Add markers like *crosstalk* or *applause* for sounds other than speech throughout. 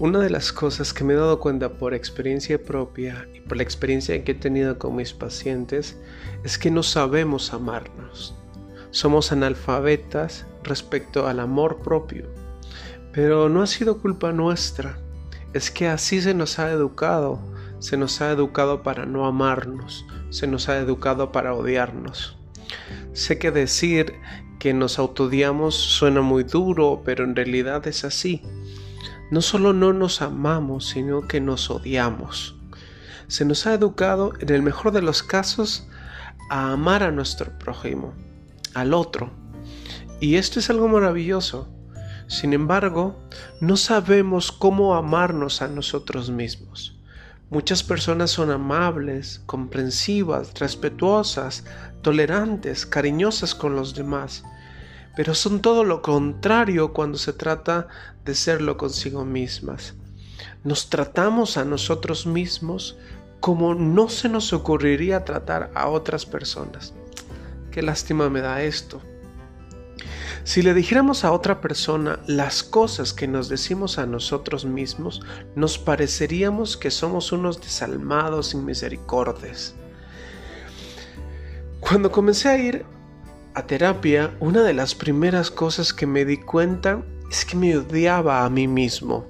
Una de las cosas que me he dado cuenta por experiencia propia y por la experiencia que he tenido con mis pacientes es que no sabemos amarnos. Somos analfabetas respecto al amor propio. Pero no ha sido culpa nuestra. Es que así se nos ha educado. Se nos ha educado para no amarnos. Se nos ha educado para odiarnos. Sé que decir que nos autodiamos suena muy duro, pero en realidad es así no solo no nos amamos, sino que nos odiamos. Se nos ha educado, en el mejor de los casos, a amar a nuestro prójimo, al otro. Y esto es algo maravilloso. Sin embargo, no sabemos cómo amarnos a nosotros mismos. Muchas personas son amables, comprensivas, respetuosas, tolerantes, cariñosas con los demás, pero son todo lo contrario cuando se trata de serlo consigo mismas. Nos tratamos a nosotros mismos como no se nos ocurriría tratar a otras personas. Qué lástima me da esto. Si le dijéramos a otra persona las cosas que nos decimos a nosotros mismos, nos pareceríamos que somos unos desalmados sin misericordias. Cuando comencé a ir a terapia, una de las primeras cosas que me di cuenta es que me odiaba a mí mismo.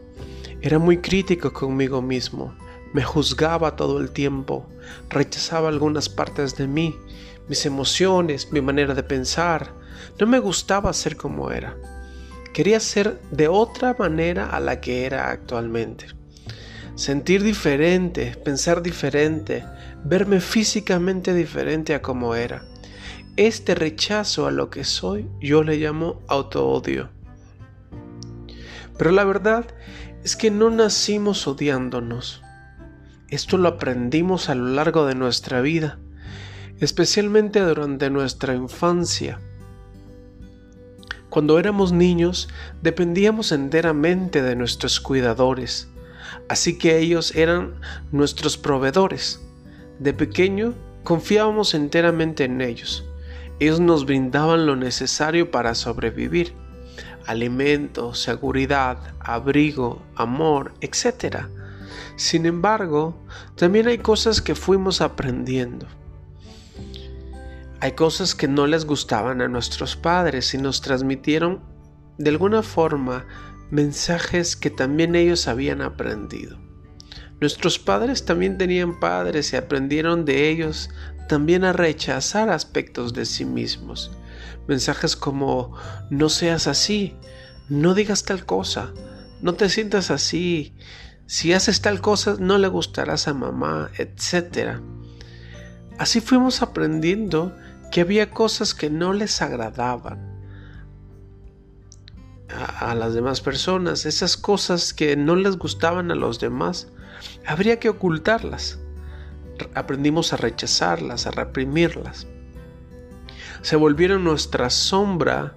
Era muy crítico conmigo mismo. Me juzgaba todo el tiempo. Rechazaba algunas partes de mí, mis emociones, mi manera de pensar. No me gustaba ser como era. Quería ser de otra manera a la que era actualmente. Sentir diferente, pensar diferente, verme físicamente diferente a como era. Este rechazo a lo que soy yo le llamo autoodio. Pero la verdad es que no nacimos odiándonos. Esto lo aprendimos a lo largo de nuestra vida, especialmente durante nuestra infancia. Cuando éramos niños dependíamos enteramente de nuestros cuidadores, así que ellos eran nuestros proveedores. De pequeño confiábamos enteramente en ellos. Ellos nos brindaban lo necesario para sobrevivir. Alimento, seguridad, abrigo, amor, etc. Sin embargo, también hay cosas que fuimos aprendiendo. Hay cosas que no les gustaban a nuestros padres y nos transmitieron de alguna forma mensajes que también ellos habían aprendido. Nuestros padres también tenían padres y aprendieron de ellos también a rechazar aspectos de sí mismos. Mensajes como no seas así, no digas tal cosa, no te sientas así, si haces tal cosa no le gustarás a mamá, etc. Así fuimos aprendiendo que había cosas que no les agradaban a, a, las demás personas, esas cosas que no les gustaban a los demás, habría que ocultarlas aprendimos a rechazarlas, a reprimirlas. Se volvieron nuestra sombra,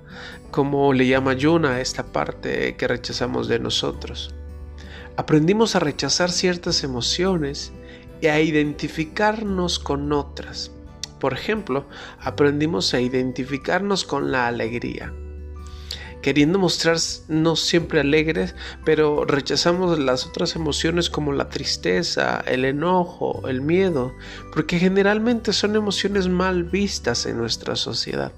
como le llama Yuna a esta parte que rechazamos de nosotros. Aprendimos a rechazar ciertas emociones y a identificarnos con otras. Por ejemplo, aprendimos a identificarnos con la alegría queriendo mostrarnos siempre alegres, pero rechazamos las otras emociones como la tristeza, el enojo, el miedo, porque generalmente son emociones mal vistas en nuestra sociedad.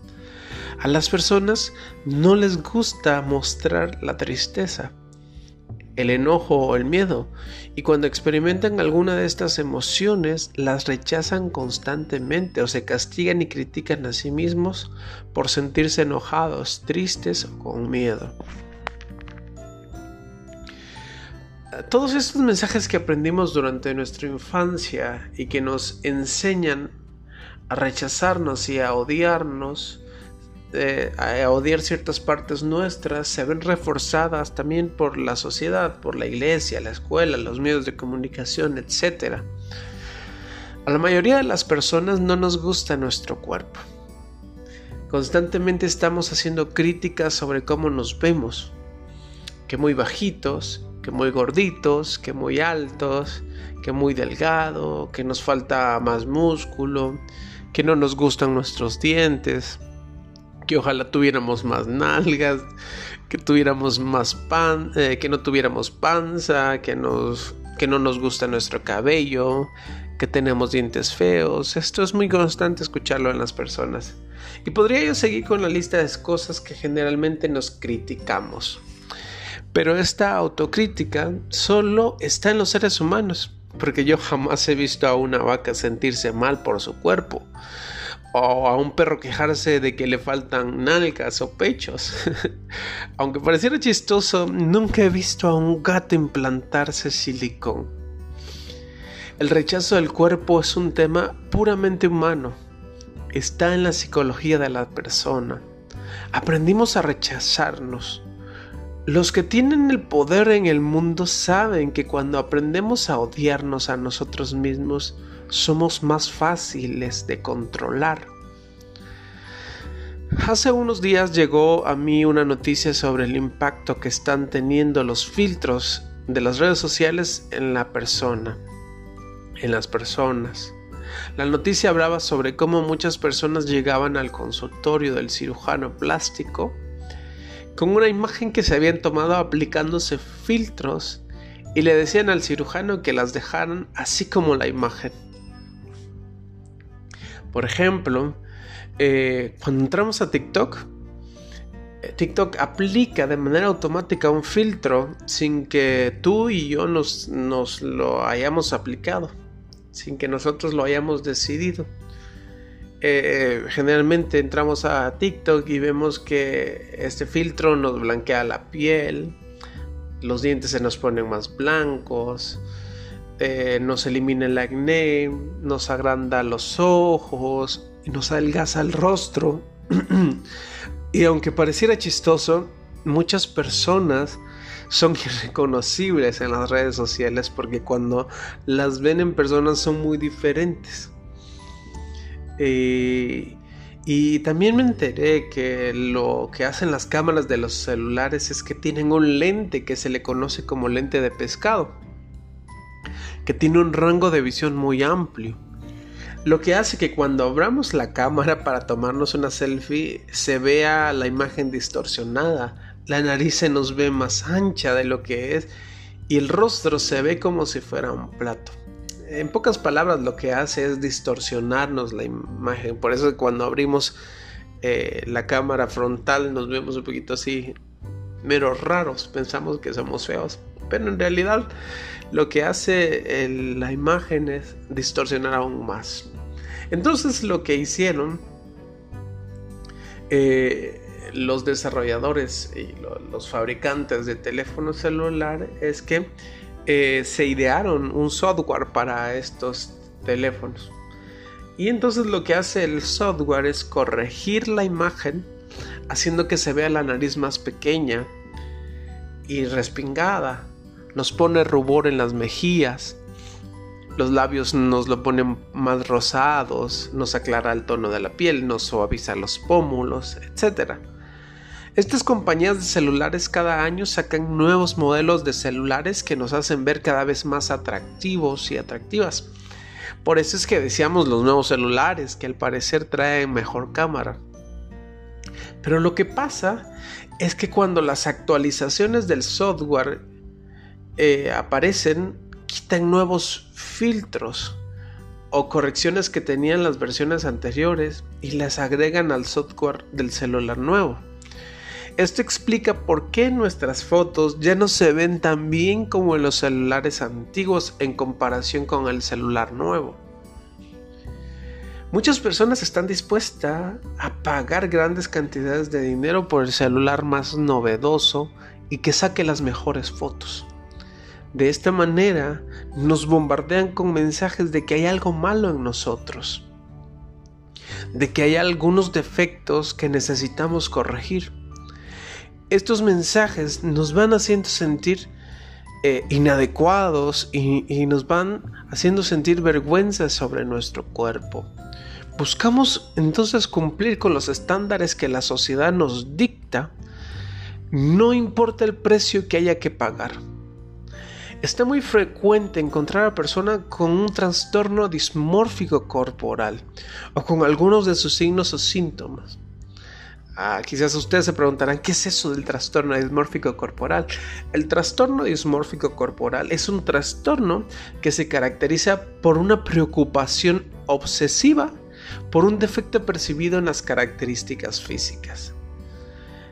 A las personas no les gusta mostrar la tristeza, el enojo o el miedo, y cuando experimentan alguna de estas emociones las rechazan constantemente o se castigan y critican a sí mismos por sentirse enojados, tristes o con miedo. Todos estos mensajes que aprendimos durante nuestra infancia y que nos enseñan a rechazarnos y a odiarnos, a odiar ciertas partes nuestras se ven reforzadas también por la sociedad, por la iglesia, la escuela, los medios de comunicación, etc. A la mayoría de las personas no nos gusta nuestro cuerpo. Constantemente estamos haciendo críticas sobre cómo nos vemos, que muy bajitos, que muy gorditos, que muy altos, que muy delgado, que nos falta más músculo, que no nos gustan nuestros dientes que ojalá tuviéramos más nalgas, que tuviéramos más pan, eh, que no tuviéramos panza, que nos que no nos gusta nuestro cabello, que tenemos dientes feos. Esto es muy constante escucharlo en las personas. Y podría yo seguir con la lista de cosas que generalmente nos criticamos. Pero esta autocrítica solo está en los seres humanos, porque yo jamás he visto a una vaca sentirse mal por su cuerpo o a un perro quejarse de que le faltan nalgas o pechos. *laughs* Aunque pareciera chistoso, nunca he visto a un gato implantarse silicón. El rechazo del cuerpo es un tema puramente humano. Está en la psicología de la persona. Aprendimos a rechazarnos. Los que tienen el poder en el mundo saben que cuando aprendemos a odiarnos a nosotros mismos, somos más fáciles de controlar. Hace unos días llegó a mí una noticia sobre el impacto que están teniendo los filtros de las redes sociales en la persona, en las personas. La noticia hablaba sobre cómo muchas personas llegaban al consultorio del cirujano plástico con una imagen que se habían tomado aplicándose filtros y le decían al cirujano que las dejaran así como la imagen. Por ejemplo, eh, cuando entramos a TikTok, eh, TikTok aplica de manera automática un filtro sin que tú y yo nos, lo hayamos aplicado, sin que nosotros lo hayamos decidido. Eh, generalmente entramos a TikTok y vemos que este filtro nos blanquea la piel, los dientes se nos ponen más blancos, eh, nos elimina el acné, nos agranda los ojos nos adelgaza el rostro. *clears throat* y aunque pareciera chistoso, muchas personas son *laughs* irreconocibles en las redes sociales porque cuando las ven en personas son muy diferentes. Eh, y también me enteré que lo que hacen las cámaras de los celulares es que tienen un lente que se le conoce como lente de pescado que tiene un rango de visión muy amplio. Lo que hace que cuando abramos la cámara para tomarnos una selfie se vea la imagen distorsionada, la nariz se nos ve más ancha de lo que es y el rostro se ve como si fuera un plato. En pocas palabras lo que hace es distorsionarnos la imagen, por eso cuando abrimos eh, la cámara frontal nos vemos un poquito así, meros raros, pensamos que somos feos, pero en realidad lo que hace la imagen es distorsionar aún más. Entonces lo que hicieron eh, los desarrolladores y los fabricantes de teléfonos celulares es que eh, se idearon un software para estos teléfonos. Y entonces lo que hace el software es corregir la imagen haciendo que se vea la nariz más pequeña y respingada nos pone rubor en las mejillas, los labios nos lo ponen más rosados, nos aclara el tono de la piel, nos suaviza los pómulos, etc. Estas compañías de celulares cada año sacan nuevos modelos de celulares que nos hacen ver cada vez más atractivos y atractivas. Por eso es que decíamos los nuevos celulares, que al parecer traen mejor cámara. Pero lo que pasa es que cuando las actualizaciones del software eh, aparecen, quitan nuevos filtros o correcciones que tenían las versiones anteriores y las agregan al software del celular nuevo. Esto explica por qué nuestras fotos ya no se ven tan bien como en los celulares antiguos en comparación con el celular nuevo. Muchas personas están dispuestas a pagar grandes cantidades de dinero por el celular más novedoso y que saque las mejores fotos. De esta manera nos bombardean con mensajes de que hay algo malo en nosotros, de que hay algunos defectos que necesitamos corregir. Estos mensajes nos van haciendo sentir eh, inadecuados y, y nos van haciendo sentir vergüenza sobre nuestro cuerpo. Buscamos entonces cumplir con los estándares que la sociedad nos dicta, no importa el precio que haya que pagar. Está muy frecuente encontrar a personas con un trastorno dismórfico corporal o con algunos de sus signos o síntomas. Ah, quizás ustedes se preguntarán, ¿qué es eso del trastorno dismórfico corporal? El trastorno dismórfico corporal es un trastorno que se caracteriza por una preocupación obsesiva por un defecto percibido en las características físicas.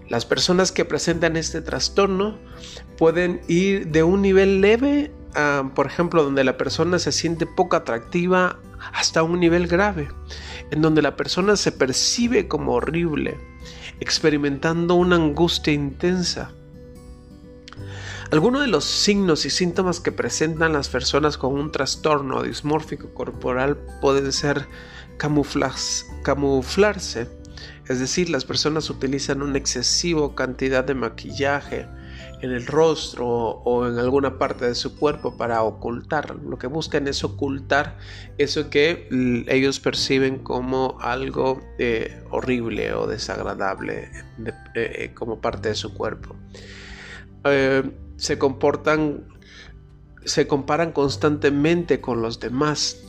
Las personas que presentan este trastorno pueden ir de un nivel leve, por ejemplo, donde la persona se siente poco atractiva, hasta un nivel grave, en donde la persona se percibe como horrible, experimentando una angustia intensa. Algunos de los signos y síntomas que presentan las personas con un trastorno dismórfico corporal pueden ser camuflarse, es decir, las personas utilizan una excesiva cantidad de maquillaje, en el rostro o en alguna parte de su cuerpo para ocultar. Lo que buscan es ocultar eso que ellos perciben como algo eh, horrible o desagradable eh, eh, como parte de su cuerpo. se comportan, se comparan constantemente con los demás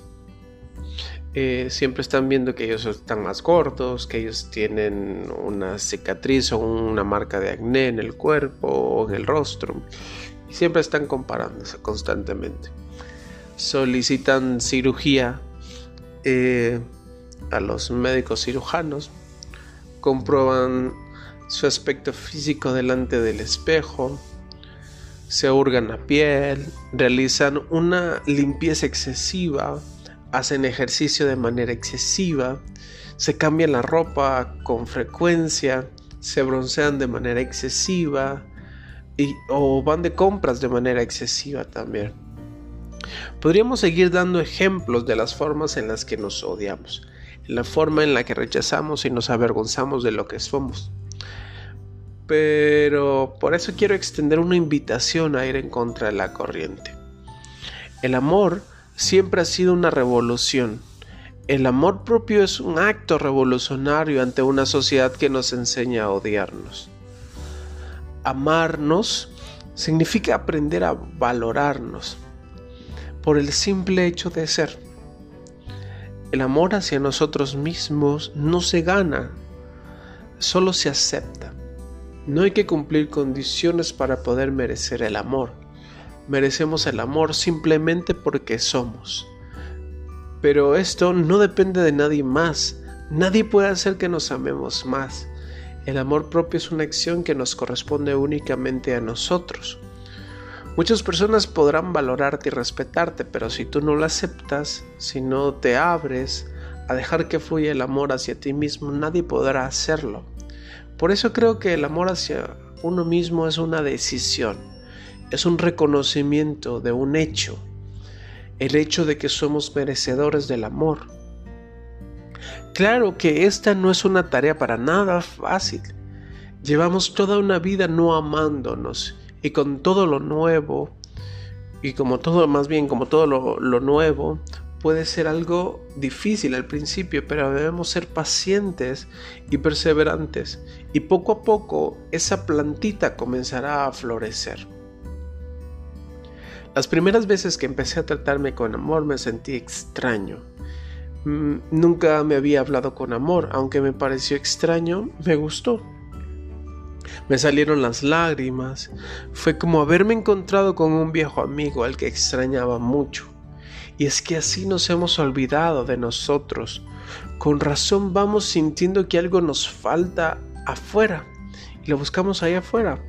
eh, siempre están viendo que ellos están más cortos, que ellos tienen una cicatriz o una marca de acné en el cuerpo o en el rostro. Y siempre están comparándose constantemente. Solicitan cirugía eh, a los médicos cirujanos. Comprueban su aspecto físico delante del espejo. Se hurgan la piel. Realizan una limpieza excesiva hacen ejercicio de manera excesiva, se cambian la ropa con frecuencia, se broncean de manera excesiva y, o van de compras de manera excesiva también. Podríamos seguir dando ejemplos de las formas en las que nos odiamos, en la forma en la que rechazamos y nos avergonzamos de lo que somos. Pero por eso quiero extender una invitación a ir en contra de la corriente. El amor siempre ha sido una revolución. El amor propio es un acto revolucionario ante una sociedad que nos enseña a odiarnos. Amarnos significa aprender a valorarnos por el simple hecho de ser. El amor hacia nosotros mismos no se gana, solo se acepta. No hay que cumplir condiciones para poder merecer el amor merecemos el amor simplemente porque somos. Pero esto no depende de nadie más. Nadie puede hacer que nos amemos más. El amor propio es una acción que nos corresponde únicamente a nosotros. Muchas personas podrán valorarte y respetarte, pero si tú no lo aceptas, si no te abres a dejar que fluya el amor hacia ti mismo, nadie podrá hacerlo. Por eso creo que el amor hacia uno mismo es una decisión es un reconocimiento de un hecho, el hecho de que somos merecedores del amor. Claro que esta no es una tarea para nada fácil. Llevamos toda una vida no amándonos y con todo lo nuevo, y como todo, más bien como todo lo, lo nuevo, puede ser algo difícil al principio, pero debemos ser pacientes y perseverantes, y poco a poco esa plantita comenzará a florecer. Las primeras veces que empecé a tratarme con amor me sentí extraño. Mm, nunca me había hablado con amor, aunque me pareció extraño, me gustó. Me salieron las lágrimas. Fue como haberme encontrado con un viejo amigo al que extrañaba mucho. Y es que así nos hemos olvidado de nosotros. Con razón vamos sintiendo que algo nos falta afuera. Y lo buscamos ahí afuera.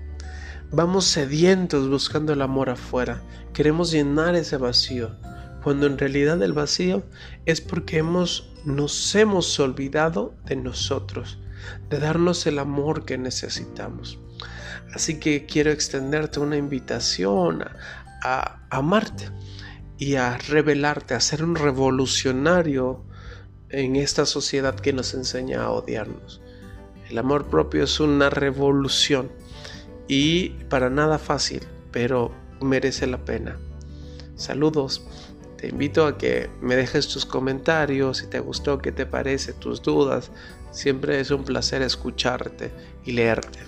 Vamos sedientos buscando el amor afuera. Queremos llenar ese vacío, cuando en realidad el vacío es porque hemos, nos hemos olvidado de nosotros, de darnos el amor que necesitamos. Así que quiero extenderte una invitación a, a amarte y a revelarte, a ser un revolucionario en esta sociedad que nos enseña a odiarnos. El amor propio es una revolución y para nada fácil, pero merece la pena. Saludos. Te invito a que me dejes tus comentarios, si te gustó, qué te parece, tus dudas. Siempre es un placer escucharte y leerte.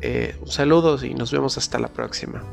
Eh, saludos y nos vemos hasta la próxima.